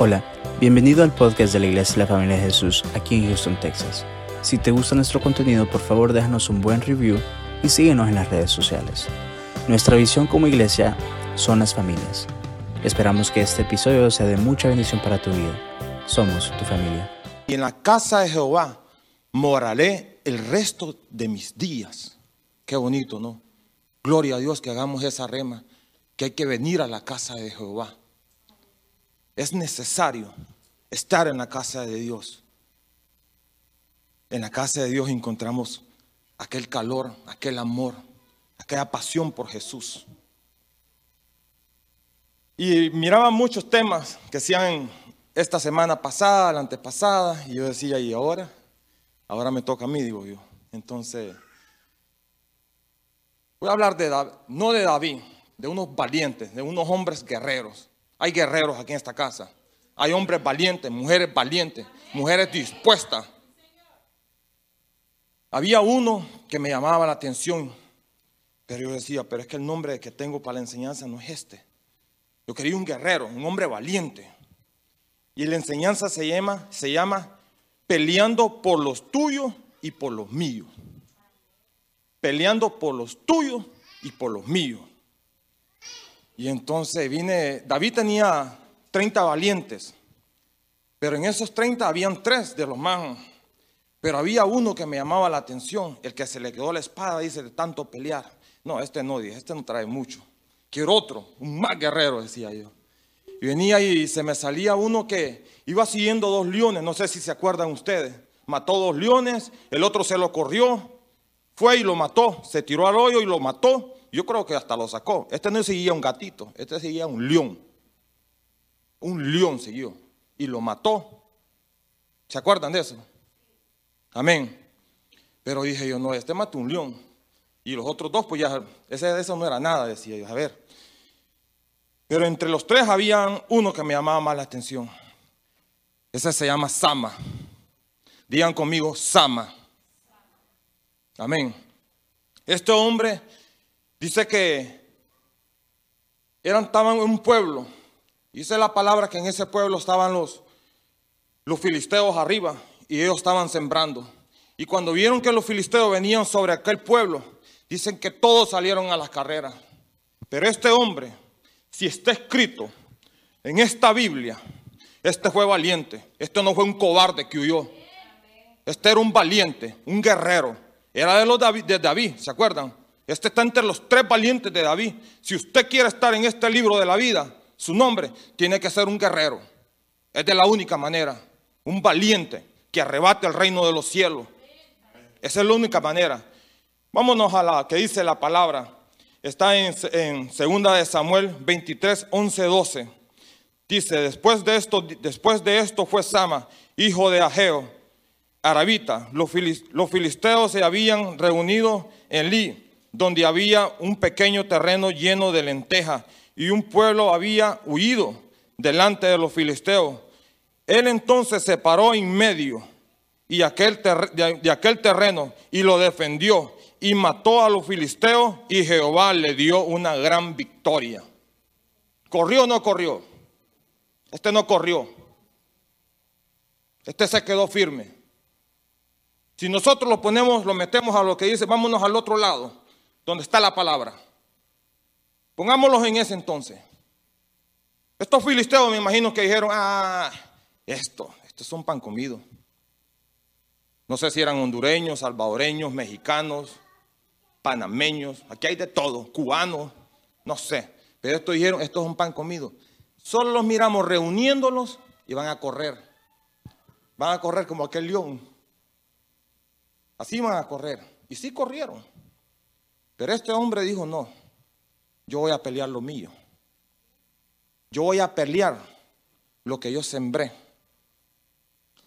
Hola, bienvenido al podcast de la Iglesia de la Familia de Jesús aquí en Houston, Texas. Si te gusta nuestro contenido, por favor déjanos un buen review y síguenos en las redes sociales. Nuestra visión como iglesia son las familias. Esperamos que este episodio sea de mucha bendición para tu vida. Somos tu familia. Y en la casa de Jehová moraré el resto de mis días. Qué bonito, ¿no? Gloria a Dios que hagamos esa rema, que hay que venir a la casa de Jehová. Es necesario estar en la casa de Dios. En la casa de Dios encontramos aquel calor, aquel amor, aquella pasión por Jesús. Y miraba muchos temas que hacían esta semana pasada, la antepasada, y yo decía, ¿y ahora? Ahora me toca a mí, digo yo. Entonces, voy a hablar de no de David, de unos valientes, de unos hombres guerreros. Hay guerreros aquí en esta casa. Hay hombres valientes, mujeres valientes, mujeres dispuestas. Había uno que me llamaba la atención, pero yo decía, pero es que el nombre que tengo para la enseñanza no es este. Yo quería un guerrero, un hombre valiente. Y la enseñanza se llama, se llama peleando por los tuyos y por los míos. Peleando por los tuyos y por los míos. Y entonces vine, David tenía 30 valientes, pero en esos 30 habían tres de los más, pero había uno que me llamaba la atención, el que se le quedó la espada, dice, de tanto pelear. No, este no, dije, este no trae mucho. Quiero otro, un más guerrero, decía yo. Y venía y se me salía uno que iba siguiendo dos leones, no sé si se acuerdan ustedes. Mató dos leones, el otro se lo corrió, fue y lo mató, se tiró al hoyo y lo mató. Yo creo que hasta lo sacó. Este no seguía un gatito, este seguía un león. Un león siguió y lo mató. ¿Se acuerdan de eso? Amén. Pero dije yo, no, este mató un león. Y los otros dos, pues ya, ese, eso no era nada, decía yo. A ver. Pero entre los tres había uno que me llamaba más la atención. Ese se llama Sama. Digan conmigo, Sama. Amén. Este hombre Dice que eran, estaban en un pueblo. Dice la palabra que en ese pueblo estaban los, los filisteos arriba y ellos estaban sembrando. Y cuando vieron que los filisteos venían sobre aquel pueblo, dicen que todos salieron a las carreras. Pero este hombre, si está escrito en esta Biblia, este fue valiente. Este no fue un cobarde que huyó. Este era un valiente, un guerrero. Era de los de David, ¿se acuerdan? Este está entre los tres valientes de David. Si usted quiere estar en este libro de la vida, su nombre tiene que ser un guerrero. Es de la única manera. Un valiente que arrebate el reino de los cielos. Esa es la única manera. Vámonos a la que dice la palabra. Está en, en segunda de Samuel 23, 11, 12. Dice, después de esto, después de esto fue Sama, hijo de Ageo, arabita. Los, filisteos se habían reunido en Li donde había un pequeño terreno lleno de lentejas y un pueblo había huido delante de los filisteos. Él entonces se paró en medio y aquel de aquel terreno y lo defendió y mató a los filisteos y Jehová le dio una gran victoria. ¿Corrió o no corrió? Este no corrió. Este se quedó firme. Si nosotros lo ponemos, lo metemos a lo que dice, vámonos al otro lado donde está la palabra. Pongámoslos en ese entonces. Estos filisteos me imagino que dijeron, ah, esto, esto es un pan comido. No sé si eran hondureños, salvadoreños, mexicanos, panameños, aquí hay de todo, cubanos, no sé. Pero estos dijeron, esto es un pan comido. Solo los miramos reuniéndolos y van a correr. Van a correr como aquel león. Así van a correr. Y sí corrieron. Pero este hombre dijo, no, yo voy a pelear lo mío. Yo voy a pelear lo que yo sembré.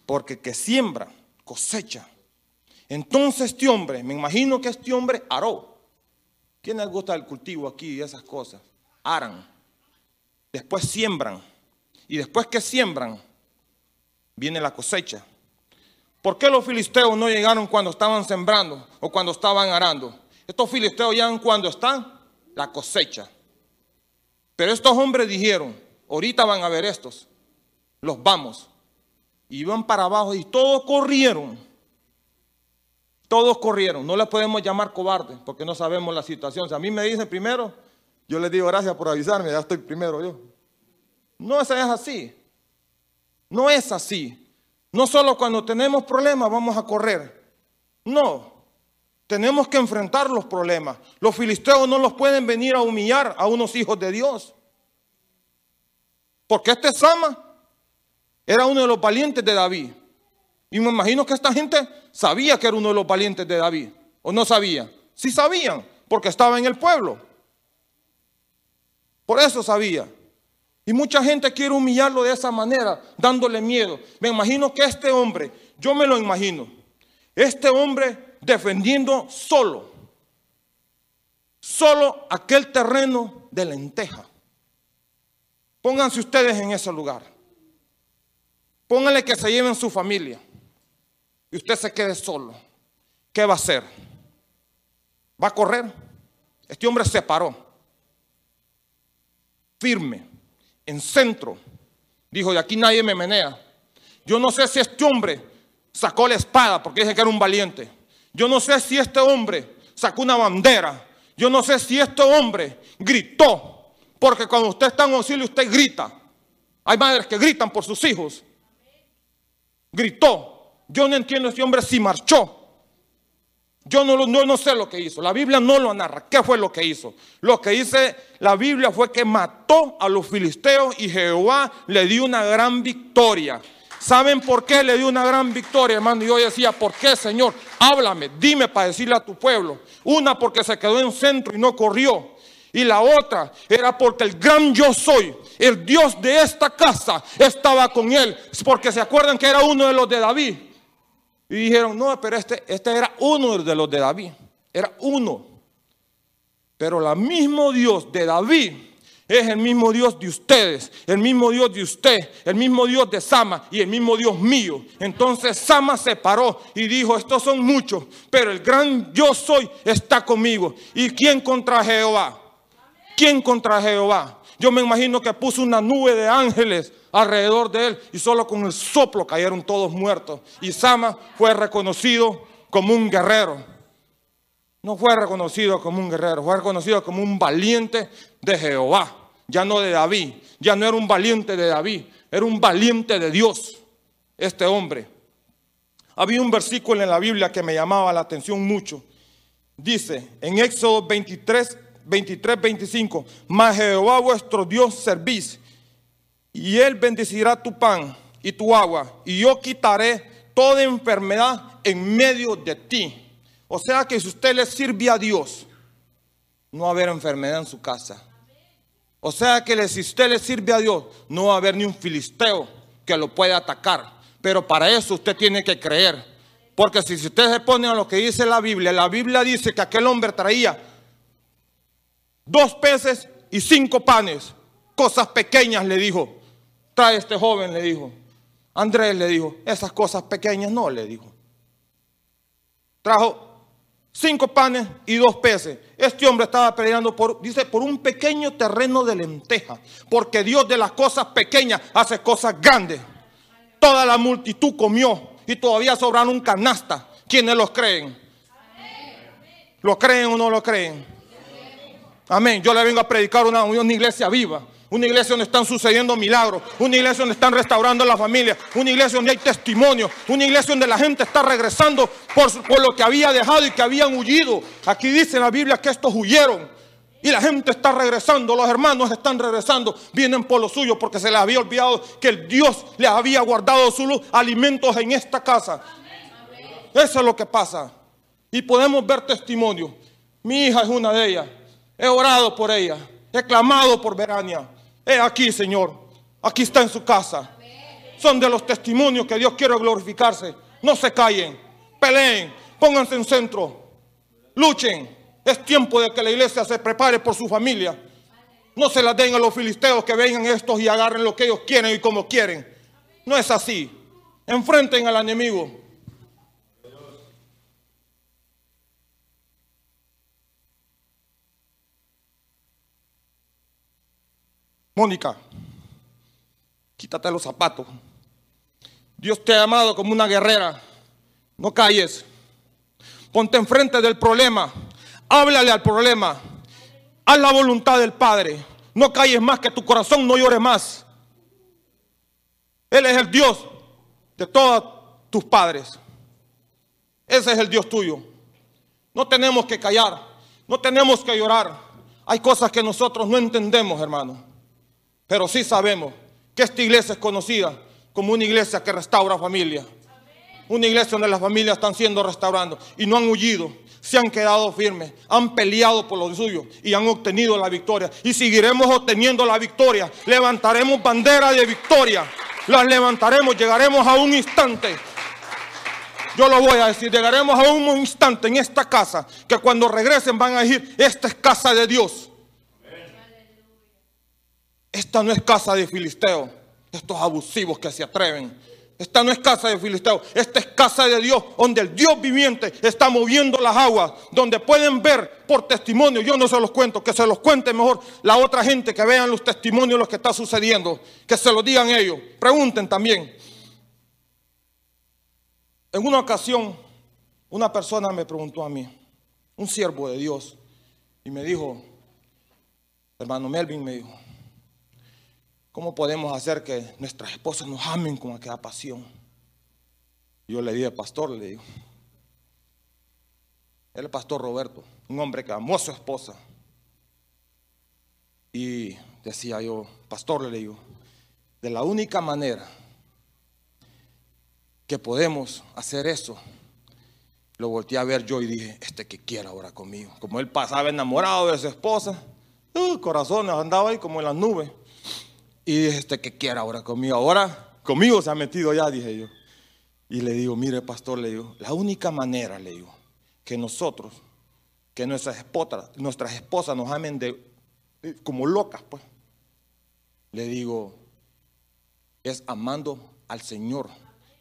Porque que siembra, cosecha. Entonces este hombre, me imagino que este hombre aró. ¿Quién les gusta el cultivo aquí y esas cosas? Aran. Después siembran. Y después que siembran, viene la cosecha. ¿Por qué los filisteos no llegaron cuando estaban sembrando o cuando estaban arando? Estos filisteos ya cuando están la cosecha. Pero estos hombres dijeron, ahorita van a ver estos. los vamos. Y iban para abajo y todos corrieron. Todos corrieron. No les podemos llamar cobardes porque no sabemos la situación. Si a mí me dicen primero, yo les digo gracias por avisarme, ya estoy primero yo. No es así. No es así. No solo cuando tenemos problemas vamos a correr. No. Tenemos que enfrentar los problemas. Los filisteos no los pueden venir a humillar a unos hijos de Dios. Porque este Sama era uno de los valientes de David. Y me imagino que esta gente sabía que era uno de los valientes de David. ¿O no sabía? Sí sabían, porque estaba en el pueblo. Por eso sabía. Y mucha gente quiere humillarlo de esa manera, dándole miedo. Me imagino que este hombre, yo me lo imagino, este hombre defendiendo solo, solo aquel terreno de lenteja. Pónganse ustedes en ese lugar. Pónganle que se lleven su familia y usted se quede solo. ¿Qué va a hacer? ¿Va a correr? Este hombre se paró, firme, en centro. Dijo, de aquí nadie me menea. Yo no sé si este hombre sacó la espada porque dije que era un valiente. Yo no sé si este hombre sacó una bandera. Yo no sé si este hombre gritó. Porque cuando usted está en auxilio, usted grita. Hay madres que gritan por sus hijos. Gritó. Yo no entiendo este hombre si marchó. Yo no, no, no, sé lo que hizo. La Biblia no lo narra. ¿Qué fue lo que hizo? Lo que dice la Biblia fue que mató a los filisteos y Jehová le dio una gran victoria. ¿Saben por qué le dio una gran victoria, hermano? Y yo decía, ¿por qué, Señor? Háblame, dime para decirle a tu pueblo. Una porque se quedó en centro y no corrió. Y la otra era porque el gran yo soy, el Dios de esta casa, estaba con él. Porque se acuerdan que era uno de los de David. Y dijeron, no, pero este, este era uno de los de David. Era uno. Pero el mismo Dios de David es el mismo Dios de ustedes, el mismo Dios de usted, el mismo Dios de Sama y el mismo Dios mío. Entonces Sama se paró y dijo, estos son muchos, pero el gran yo soy está conmigo. ¿Y quién contra Jehová? ¿Quién contra Jehová? Yo me imagino que puso una nube de ángeles alrededor de él y solo con el soplo cayeron todos muertos. Y Sama fue reconocido como un guerrero. No fue reconocido como un guerrero, fue reconocido como un valiente de Jehová ya no de David, ya no era un valiente de David, era un valiente de Dios, este hombre. Había un versículo en la Biblia que me llamaba la atención mucho. Dice en Éxodo 23, 23, 25, mas Jehová vuestro Dios servís, y él bendecirá tu pan y tu agua, y yo quitaré toda enfermedad en medio de ti. O sea que si usted le sirve a Dios, no va a haber enfermedad en su casa. O sea que si usted le sirve a Dios, no va a haber ni un filisteo que lo pueda atacar. Pero para eso usted tiene que creer. Porque si usted se pone a lo que dice la Biblia, la Biblia dice que aquel hombre traía dos peces y cinco panes. Cosas pequeñas le dijo. Trae este joven, le dijo. Andrés le dijo, esas cosas pequeñas no, le dijo. Trajo cinco panes y dos peces. Este hombre estaba peleando por, dice, por un pequeño terreno de lenteja, porque Dios de las cosas pequeñas hace cosas grandes. Toda la multitud comió y todavía sobraron un canasta. ¿Quiénes los creen? ¿Lo creen o no lo creen? Amén. Yo le vengo a predicar una, una iglesia viva. Una iglesia donde están sucediendo milagros. Una iglesia donde están restaurando la familia. Una iglesia donde hay testimonio. Una iglesia donde la gente está regresando por, por lo que había dejado y que habían huido. Aquí dice en la Biblia que estos huyeron. Y la gente está regresando, los hermanos están regresando, vienen por lo suyo porque se les había olvidado que el Dios les había guardado sus alimentos en esta casa. Eso es lo que pasa. Y podemos ver testimonio. Mi hija es una de ellas. He orado por ella. He clamado por Verania. He aquí, Señor, aquí está en su casa. Son de los testimonios que Dios quiere glorificarse. No se callen, peleen, pónganse en centro, luchen. Es tiempo de que la iglesia se prepare por su familia. No se la den a los filisteos que vengan estos y agarren lo que ellos quieren y como quieren. No es así. Enfrenten al enemigo. Mónica, Quítate los zapatos. Dios te ha llamado como una guerrera. No calles. Ponte enfrente del problema. Háblale al problema. Haz la voluntad del Padre. No calles más que tu corazón no llore más. Él es el Dios de todos tus padres. Ese es el Dios tuyo. No tenemos que callar. No tenemos que llorar. Hay cosas que nosotros no entendemos, hermano. Pero sí sabemos que esta iglesia es conocida como una iglesia que restaura familia. Una iglesia donde las familias están siendo restauradas y no han huido, se han quedado firmes, han peleado por lo suyo y han obtenido la victoria. Y seguiremos obteniendo la victoria. Levantaremos bandera de victoria. Las levantaremos, llegaremos a un instante. Yo lo voy a decir, llegaremos a un instante en esta casa que cuando regresen van a decir, esta es casa de Dios. Esta no es casa de filisteo, estos abusivos que se atreven. Esta no es casa de filisteo, esta es casa de Dios, donde el Dios viviente está moviendo las aguas, donde pueden ver por testimonio, yo no se los cuento, que se los cuente mejor la otra gente, que vean los testimonios, lo que está sucediendo, que se lo digan ellos, pregunten también. En una ocasión, una persona me preguntó a mí, un siervo de Dios, y me dijo, hermano Melvin, me dijo, ¿Cómo podemos hacer que nuestras esposas nos amen con aquella pasión? Yo le dije, pastor, le digo, el pastor Roberto, un hombre que amó a su esposa. Y decía yo, pastor, le digo, de la única manera que podemos hacer eso, lo volteé a ver yo y dije, este que quiera ahora conmigo. Como él pasaba enamorado de su esposa, uh, corazones andaba ahí como en las nubes. Y dije, este que quiera ahora conmigo. Ahora conmigo se ha metido ya, dije yo. Y le digo, mire pastor, le digo, la única manera, le digo, que nosotros, que nuestras esposas, nuestras esposas nos amen de, como locas, pues. Le digo, es amando al Señor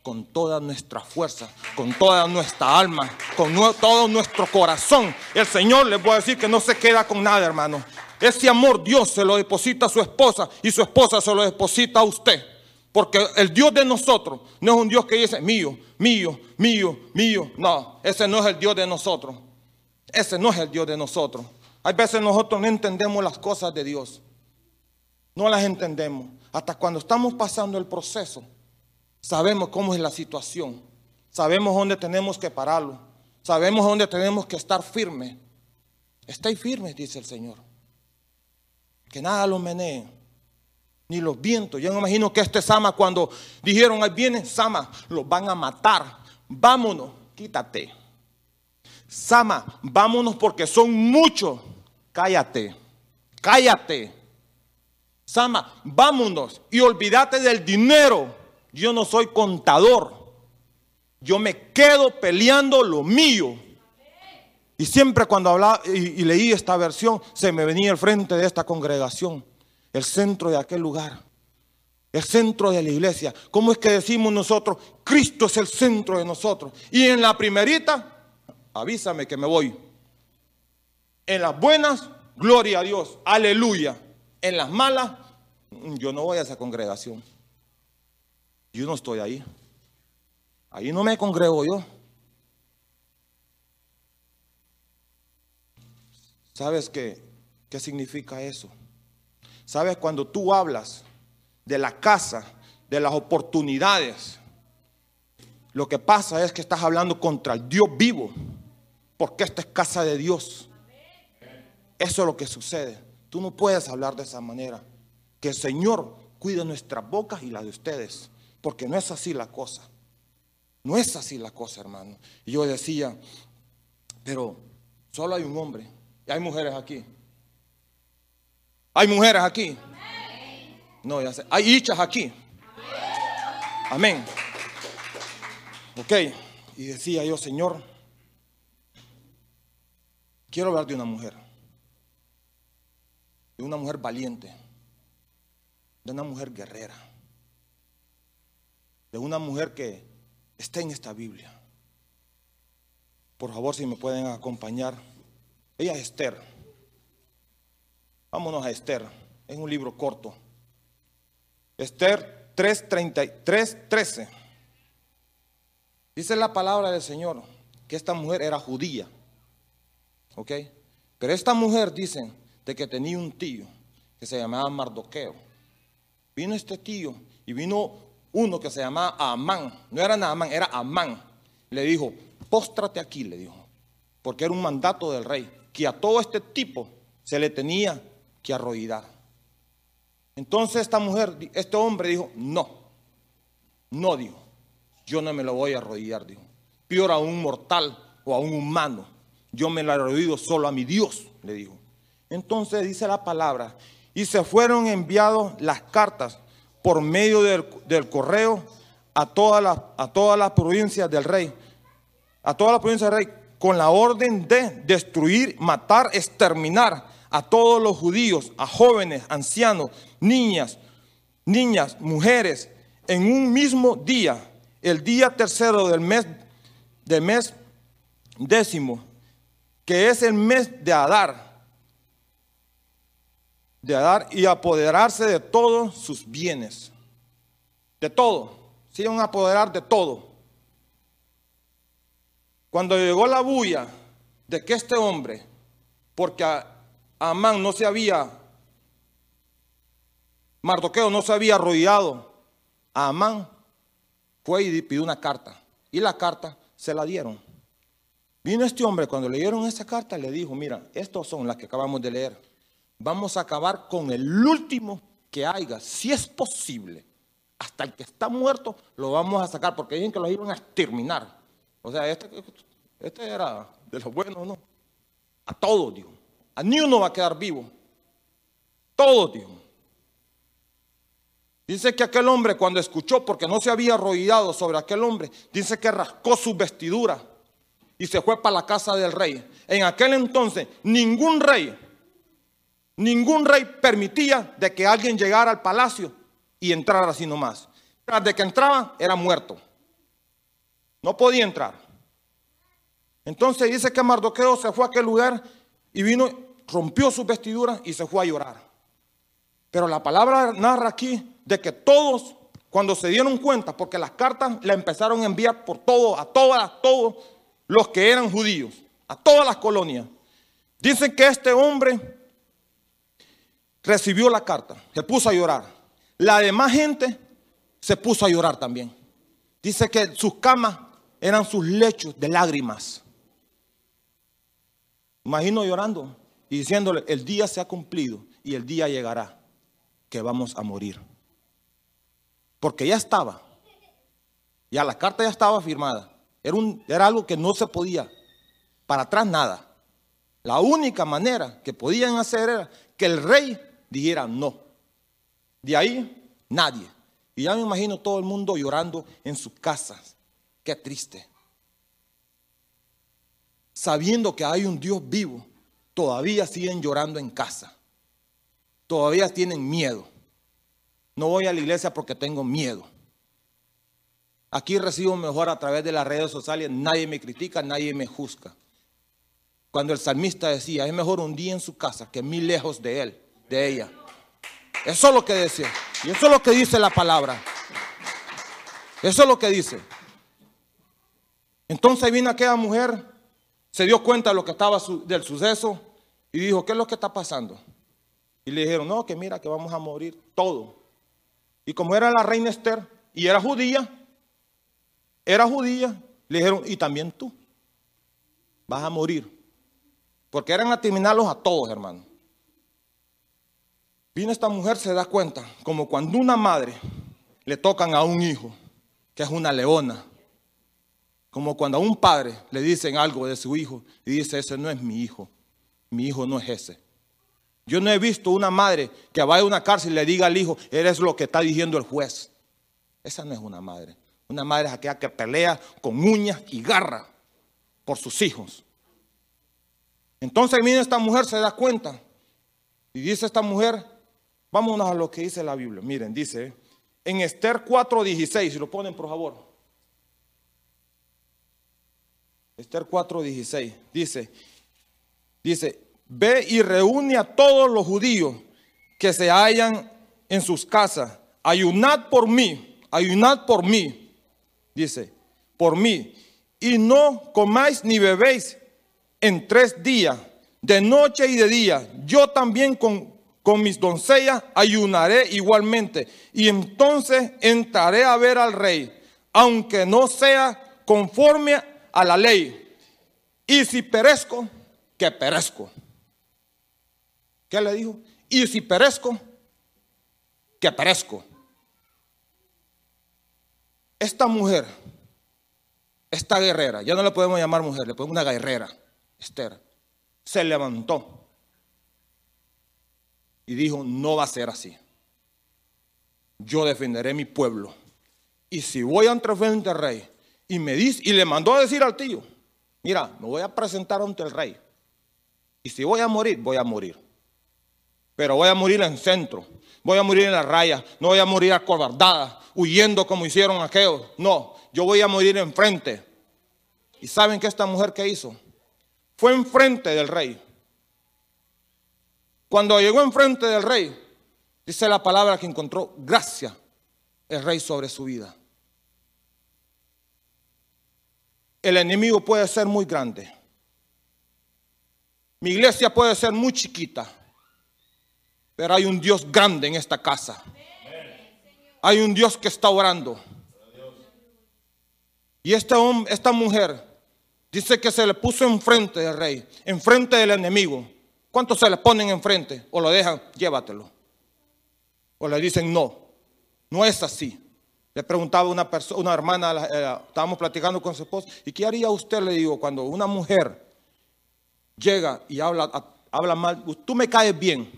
con toda nuestra fuerza, con toda nuestra alma, con todo nuestro corazón. El Señor les voy decir que no se queda con nada, hermano. Ese amor Dios se lo deposita a su esposa y su esposa se lo deposita a usted. Porque el Dios de nosotros no es un Dios que dice mío, mío, mío, mío. No, ese no es el Dios de nosotros. Ese no es el Dios de nosotros. Hay veces nosotros no entendemos las cosas de Dios. No las entendemos. Hasta cuando estamos pasando el proceso, sabemos cómo es la situación. Sabemos dónde tenemos que pararlo. Sabemos dónde tenemos que estar firmes. Estáis firmes, dice el Señor que nada los menee, ni los vientos. Yo me imagino que este Sama cuando dijeron, ahí viene Sama, los van a matar. Vámonos, quítate. Sama, vámonos porque son muchos. Cállate, cállate. Sama, vámonos y olvídate del dinero. Yo no soy contador. Yo me quedo peleando lo mío. Y siempre cuando hablaba y, leí esta versión, se me venía al frente de esta congregación, el centro de aquel lugar, el centro de la iglesia. ¿Cómo es que decimos nosotros, Cristo es el centro de nosotros? Y en la primerita, avísame que me voy. En las buenas, gloria a Dios, aleluya. En las malas, yo no voy a esa congregación. Yo no estoy ahí. Ahí no me congrego yo. ¿Sabes qué, qué significa eso? ¿Sabes cuando tú hablas de la casa, de las oportunidades? Lo que pasa es que estás hablando contra el Dios vivo, porque esta es casa de Dios. Eso es lo que sucede. Tú no puedes hablar de esa manera. Que el Señor cuide nuestras bocas y las de ustedes, porque no es así la cosa. No es así la cosa, hermano. Y yo decía, pero solo hay un hombre hay mujeres aquí. Hay mujeres aquí. No, ya sé. Hay hichas aquí. Amén. Ok. Y decía yo, Señor, quiero hablar de una mujer. De una mujer valiente. De una mujer guerrera. De una mujer que está en esta Biblia. Por favor, si me pueden acompañar. Ella es Esther. Vámonos a Esther. Es un libro corto. Esther 3.13. Dice la palabra del Señor que esta mujer era judía. ¿Ok? Pero esta mujer dicen de que tenía un tío que se llamaba Mardoqueo. Vino este tío y vino uno que se llamaba Amán. No era Naamán, era Amán. Le dijo, póstrate aquí, le dijo. Porque era un mandato del rey. Que a todo este tipo se le tenía que arrodillar. Entonces esta mujer, este hombre dijo, no, no dijo, yo no me lo voy a arrodillar, dijo. Peor a un mortal o a un humano, yo me lo arrodillo solo a mi Dios, le dijo. Entonces dice la palabra, y se fueron enviados las cartas por medio del, correo a todas, las, a todas las provincias del rey, a todas las provincias del rey, con la orden de destruir, matar, exterminar a todos los judíos, a jóvenes, ancianos, niñas, niñas, mujeres, en un mismo día, el día tercero del mes, del mes décimo, que es el mes de Adar, de Adar y apoderarse de todos sus bienes, de todo, se iban a apoderar de todo. Cuando llegó la bulla de que este hombre, porque Amán no se había, Mardoqueo no se había arrodillado a Amán, fue y pidió una carta. Y la carta se la dieron. Vino este hombre, cuando le dieron esa carta, le dijo, mira, estas son las que acabamos de leer. Vamos a acabar con el último que haya, si es posible. Hasta el que está muerto lo vamos a sacar, porque dicen que los iban a exterminar. O sea, este, este era de los buenos, ¿no? A todos, dijo. A ni uno va a quedar vivo. Todos, dijo. Dice que aquel hombre cuando escuchó, porque no se había arrodillado sobre aquel hombre, dice que rascó su vestidura y se fue para la casa del rey. En aquel entonces ningún rey, ningún rey permitía de que alguien llegara al palacio y entrara así nomás. Tras de que entraba era muerto. No podía entrar. Entonces dice que Mardoqueo se fue a aquel lugar y vino, rompió sus vestiduras y se fue a llorar. Pero la palabra narra aquí de que todos, cuando se dieron cuenta, porque las cartas la empezaron a enviar por todo, a todas, todos los que eran judíos, a todas las colonias. Dicen que este hombre recibió la carta, se puso a llorar. La demás gente se puso a llorar también. Dice que sus camas eran sus lechos de lágrimas. Imagino llorando y diciéndole, el día se ha cumplido y el día llegará que vamos a morir. Porque ya estaba, ya la carta ya estaba firmada. Era, era algo que no se podía, para atrás nada. La única manera que podían hacer era que el rey dijera no. De ahí, nadie. Y ya me imagino todo el mundo llorando en sus casas. Qué triste. Sabiendo que hay un Dios vivo, todavía siguen llorando en casa. Todavía tienen miedo. No voy a la iglesia porque tengo miedo. Aquí recibo mejor a través de las redes sociales, nadie me critica, nadie me juzga. Cuando el salmista decía, es mejor un día en su casa que mil lejos de él, de ella. Eso es lo que decía. Y eso es lo que dice la palabra. Eso es lo que dice. Entonces vino aquella mujer, se dio cuenta de lo que estaba del suceso y dijo, ¿qué es lo que está pasando? Y le dijeron, no, que mira que vamos a morir todo. Y como era la reina Esther y era judía, era judía, le dijeron, y también tú vas a morir. Porque eran a a todos, hermano. Vino esta mujer, se da cuenta, como cuando una madre le tocan a un hijo, que es una leona. Como cuando a un padre le dicen algo de su hijo y dice, ese no es mi hijo, mi hijo no es ese. Yo no he visto una madre que vaya a una cárcel y le diga al hijo, eres lo que está diciendo el juez. Esa no es una madre. Una madre es aquella que pelea con uñas y garra por sus hijos. Entonces viene esta mujer, se da cuenta. Y dice esta mujer, vámonos a lo que dice la Biblia. Miren, dice en Esther 4.16, si lo ponen por favor. Esther 4.16, dice, dice, ve y reúne a todos los judíos que se hallan en sus casas ayunad por mí, ayunad por mí, dice, por mí, y no comáis ni bebéis en tres días, de noche y de día. Yo también con, con mis doncellas ayunaré igualmente, y entonces entraré a ver al rey, aunque no sea conforme a la ley. Y si perezco, que perezco. ¿Qué le dijo? Y si perezco, que perezco. Esta mujer, esta guerrera, ya no le podemos llamar mujer, le podemos una guerrera, Esther, se levantó y dijo, no va a ser así. Yo defenderé mi pueblo. Y si voy ante frente al rey y me dice, y le mandó a decir al tío, mira, me voy a presentar ante el rey. Y si voy a morir, voy a morir. Pero voy a morir en centro, voy a morir en la raya, no voy a morir acobardada, huyendo como hicieron aquellos. No, yo voy a morir enfrente. ¿Y saben que esta mujer que hizo? Fue enfrente del rey. Cuando llegó enfrente del rey, dice la palabra que encontró gracia el rey sobre su vida. El enemigo puede ser muy grande. Mi iglesia puede ser muy chiquita. Pero hay un Dios grande en esta casa. Hay un Dios que está orando. Y hombre, esta mujer dice que se le puso enfrente del rey, enfrente del enemigo. ¿Cuántos se le ponen enfrente? O lo dejan, llévatelo. O le dicen, no, no es así. Le preguntaba una, persona, una hermana, eh, estábamos platicando con su esposo, ¿y qué haría usted? Le digo, cuando una mujer llega y habla, habla mal, tú me caes bien,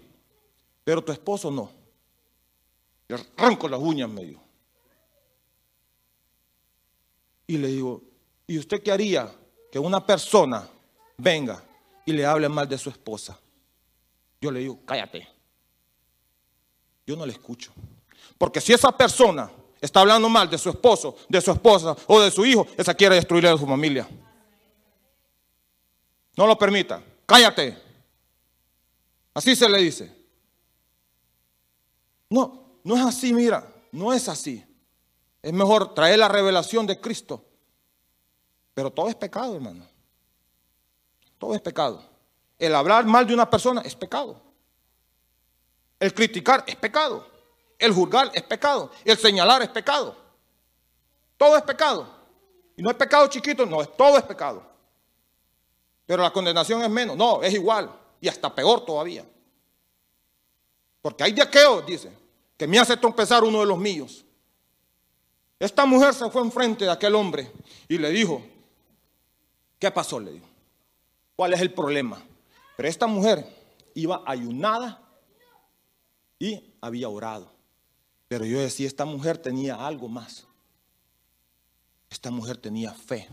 pero tu esposo no. Le arranco las uñas medio. Y le digo, ¿y usted qué haría que una persona venga y le hable mal de su esposa? Yo le digo, cállate. Yo no le escucho. Porque si esa persona está hablando mal de su esposo, de su esposa o de su hijo, esa quiere destruirle a su familia. No lo permita. Cállate. Así se le dice. No, no es así, mira. No es así. Es mejor traer la revelación de Cristo. Pero todo es pecado, hermano. Todo es pecado. El hablar mal de una persona es pecado. El criticar es pecado. El juzgar es pecado. El señalar es pecado. Todo es pecado. Y no es pecado chiquito, no, todo es pecado. Pero la condenación es menos. No, es igual. Y hasta peor todavía. Porque hay de aquellos, dice, que me hace trompezar uno de los míos. Esta mujer se fue enfrente de aquel hombre y le dijo, ¿qué pasó? Le dijo, ¿cuál es el problema? Pero esta mujer iba ayunada y había orado. Pero yo decía, esta mujer tenía algo más. Esta mujer tenía fe.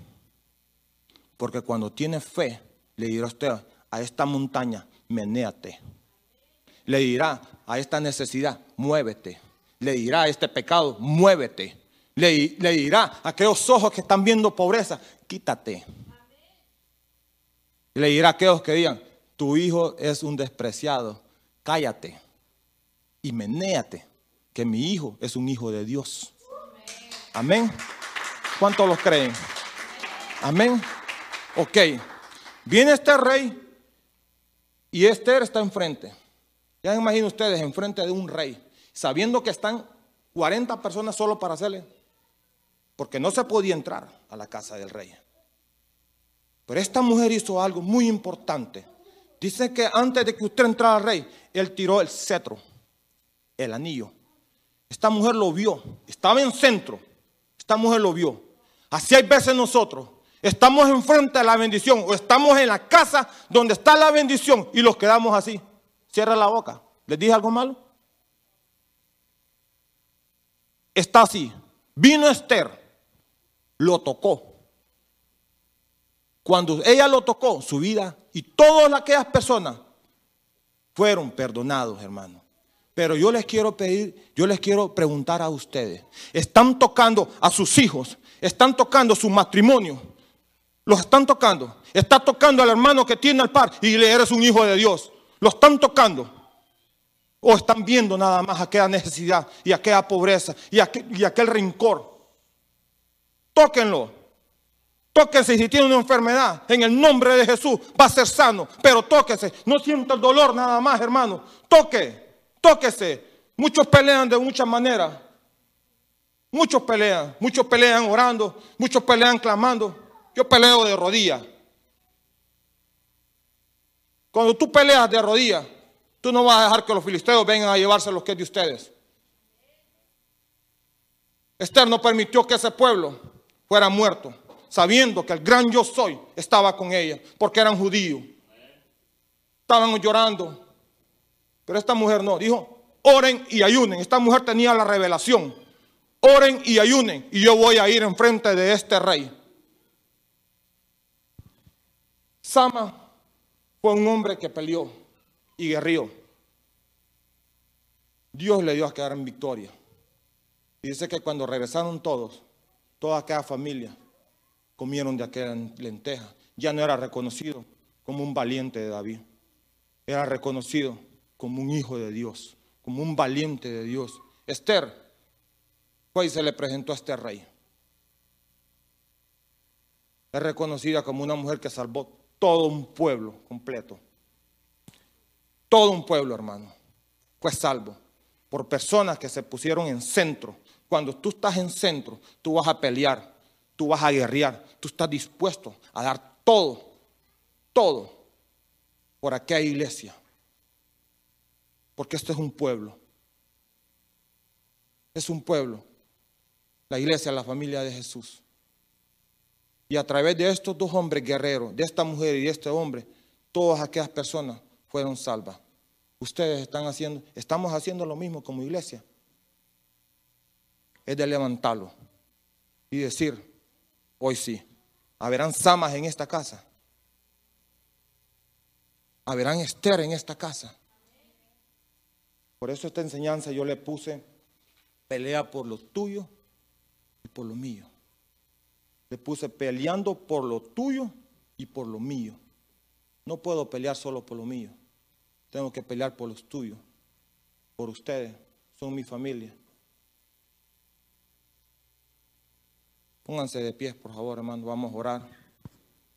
Porque cuando tiene fe, le dirá usted a esta montaña, menéate. Le dirá a esta necesidad, muévete. Le dirá a este pecado, muévete. Le, le dirá a aquellos ojos que están viendo pobreza, quítate. Le dirá a aquellos que digan, tu hijo es un despreciado, cállate y menéate, que mi hijo es un hijo de Dios. Amén. ¿Cuántos los creen? Amén. Ok. Viene este rey y Esther está enfrente. Ya imaginen ustedes, enfrente de un rey, sabiendo que están 40 personas solo para hacerle, porque no se podía entrar a la casa del rey. Pero esta mujer hizo algo muy importante. Dice que antes de que usted entrara al rey, él tiró el cetro, el anillo. Esta mujer lo vio, estaba en centro. Esta mujer lo vio. Así hay veces nosotros Estamos enfrente de la bendición o estamos en la casa donde está la bendición y los quedamos así. Cierra la boca. ¿Les dije algo malo? Está así. Vino Esther, lo tocó. Cuando ella lo tocó, su vida y todas aquellas personas fueron perdonados, hermano. Pero yo les quiero pedir, yo les quiero preguntar a ustedes, están tocando a sus hijos, están tocando su matrimonio, los están tocando. Está tocando al hermano que tiene al par y le eres un hijo de Dios. Lo están tocando. O están viendo nada más aquella necesidad y aquella pobreza y aquel, y aquel rencor. Tóquenlo. Tóquense si tiene una enfermedad. En el nombre de Jesús va a ser sano. Pero tóquese. No sienta el dolor nada más, hermano. Toque. Tóquese. Muchos pelean de muchas maneras. Muchos pelean. Muchos pelean orando. Muchos pelean clamando. Yo peleo de rodillas. Cuando tú peleas de rodillas, tú no vas a dejar que los filisteos vengan a llevarse lo que es de ustedes. Esther no permitió que ese pueblo fuera muerto, sabiendo que el gran yo soy estaba con ella, porque eran judíos. Estaban llorando. Pero esta mujer no, dijo, oren y ayunen. Esta mujer tenía la revelación. Oren y ayunen y yo voy a ir enfrente de este rey. Sama fue un hombre que peleó y guerrió. Dios le dio a quedar en victoria. Y dice que cuando regresaron todos, toda aquella familia comieron de aquella lenteja. Ya no era reconocido como un valiente de David. Era reconocido como un hijo de Dios, como un valiente de Dios. Esther fue y se le presentó a este rey. Es reconocida como una mujer que salvó todo un pueblo completo. Todo un pueblo, hermano, fue salvo por personas que se pusieron en centro. Cuando tú estás en centro, tú vas a pelear, tú vas a guerrear, tú estás dispuesto a dar todo, todo por aquella iglesia. Porque esto es un pueblo. Es un pueblo. La iglesia, la familia de Jesús. Y a través de estos dos hombres guerreros, de esta mujer y de este hombre, todas aquellas personas fueron salvas. Ustedes están haciendo, estamos haciendo lo mismo como iglesia. Es de levantarlo y decir, hoy sí, haberán samas en esta casa. Haberán Esther en esta casa. Por eso esta enseñanza yo le puse, pelea por lo tuyo y por lo mío. Le puse peleando por lo tuyo y por lo mío. No puedo pelear solo por lo mío. Tengo que pelear por los tuyos, por ustedes. Son mi familia. Pónganse de pie, por favor, hermano. Vamos a orar.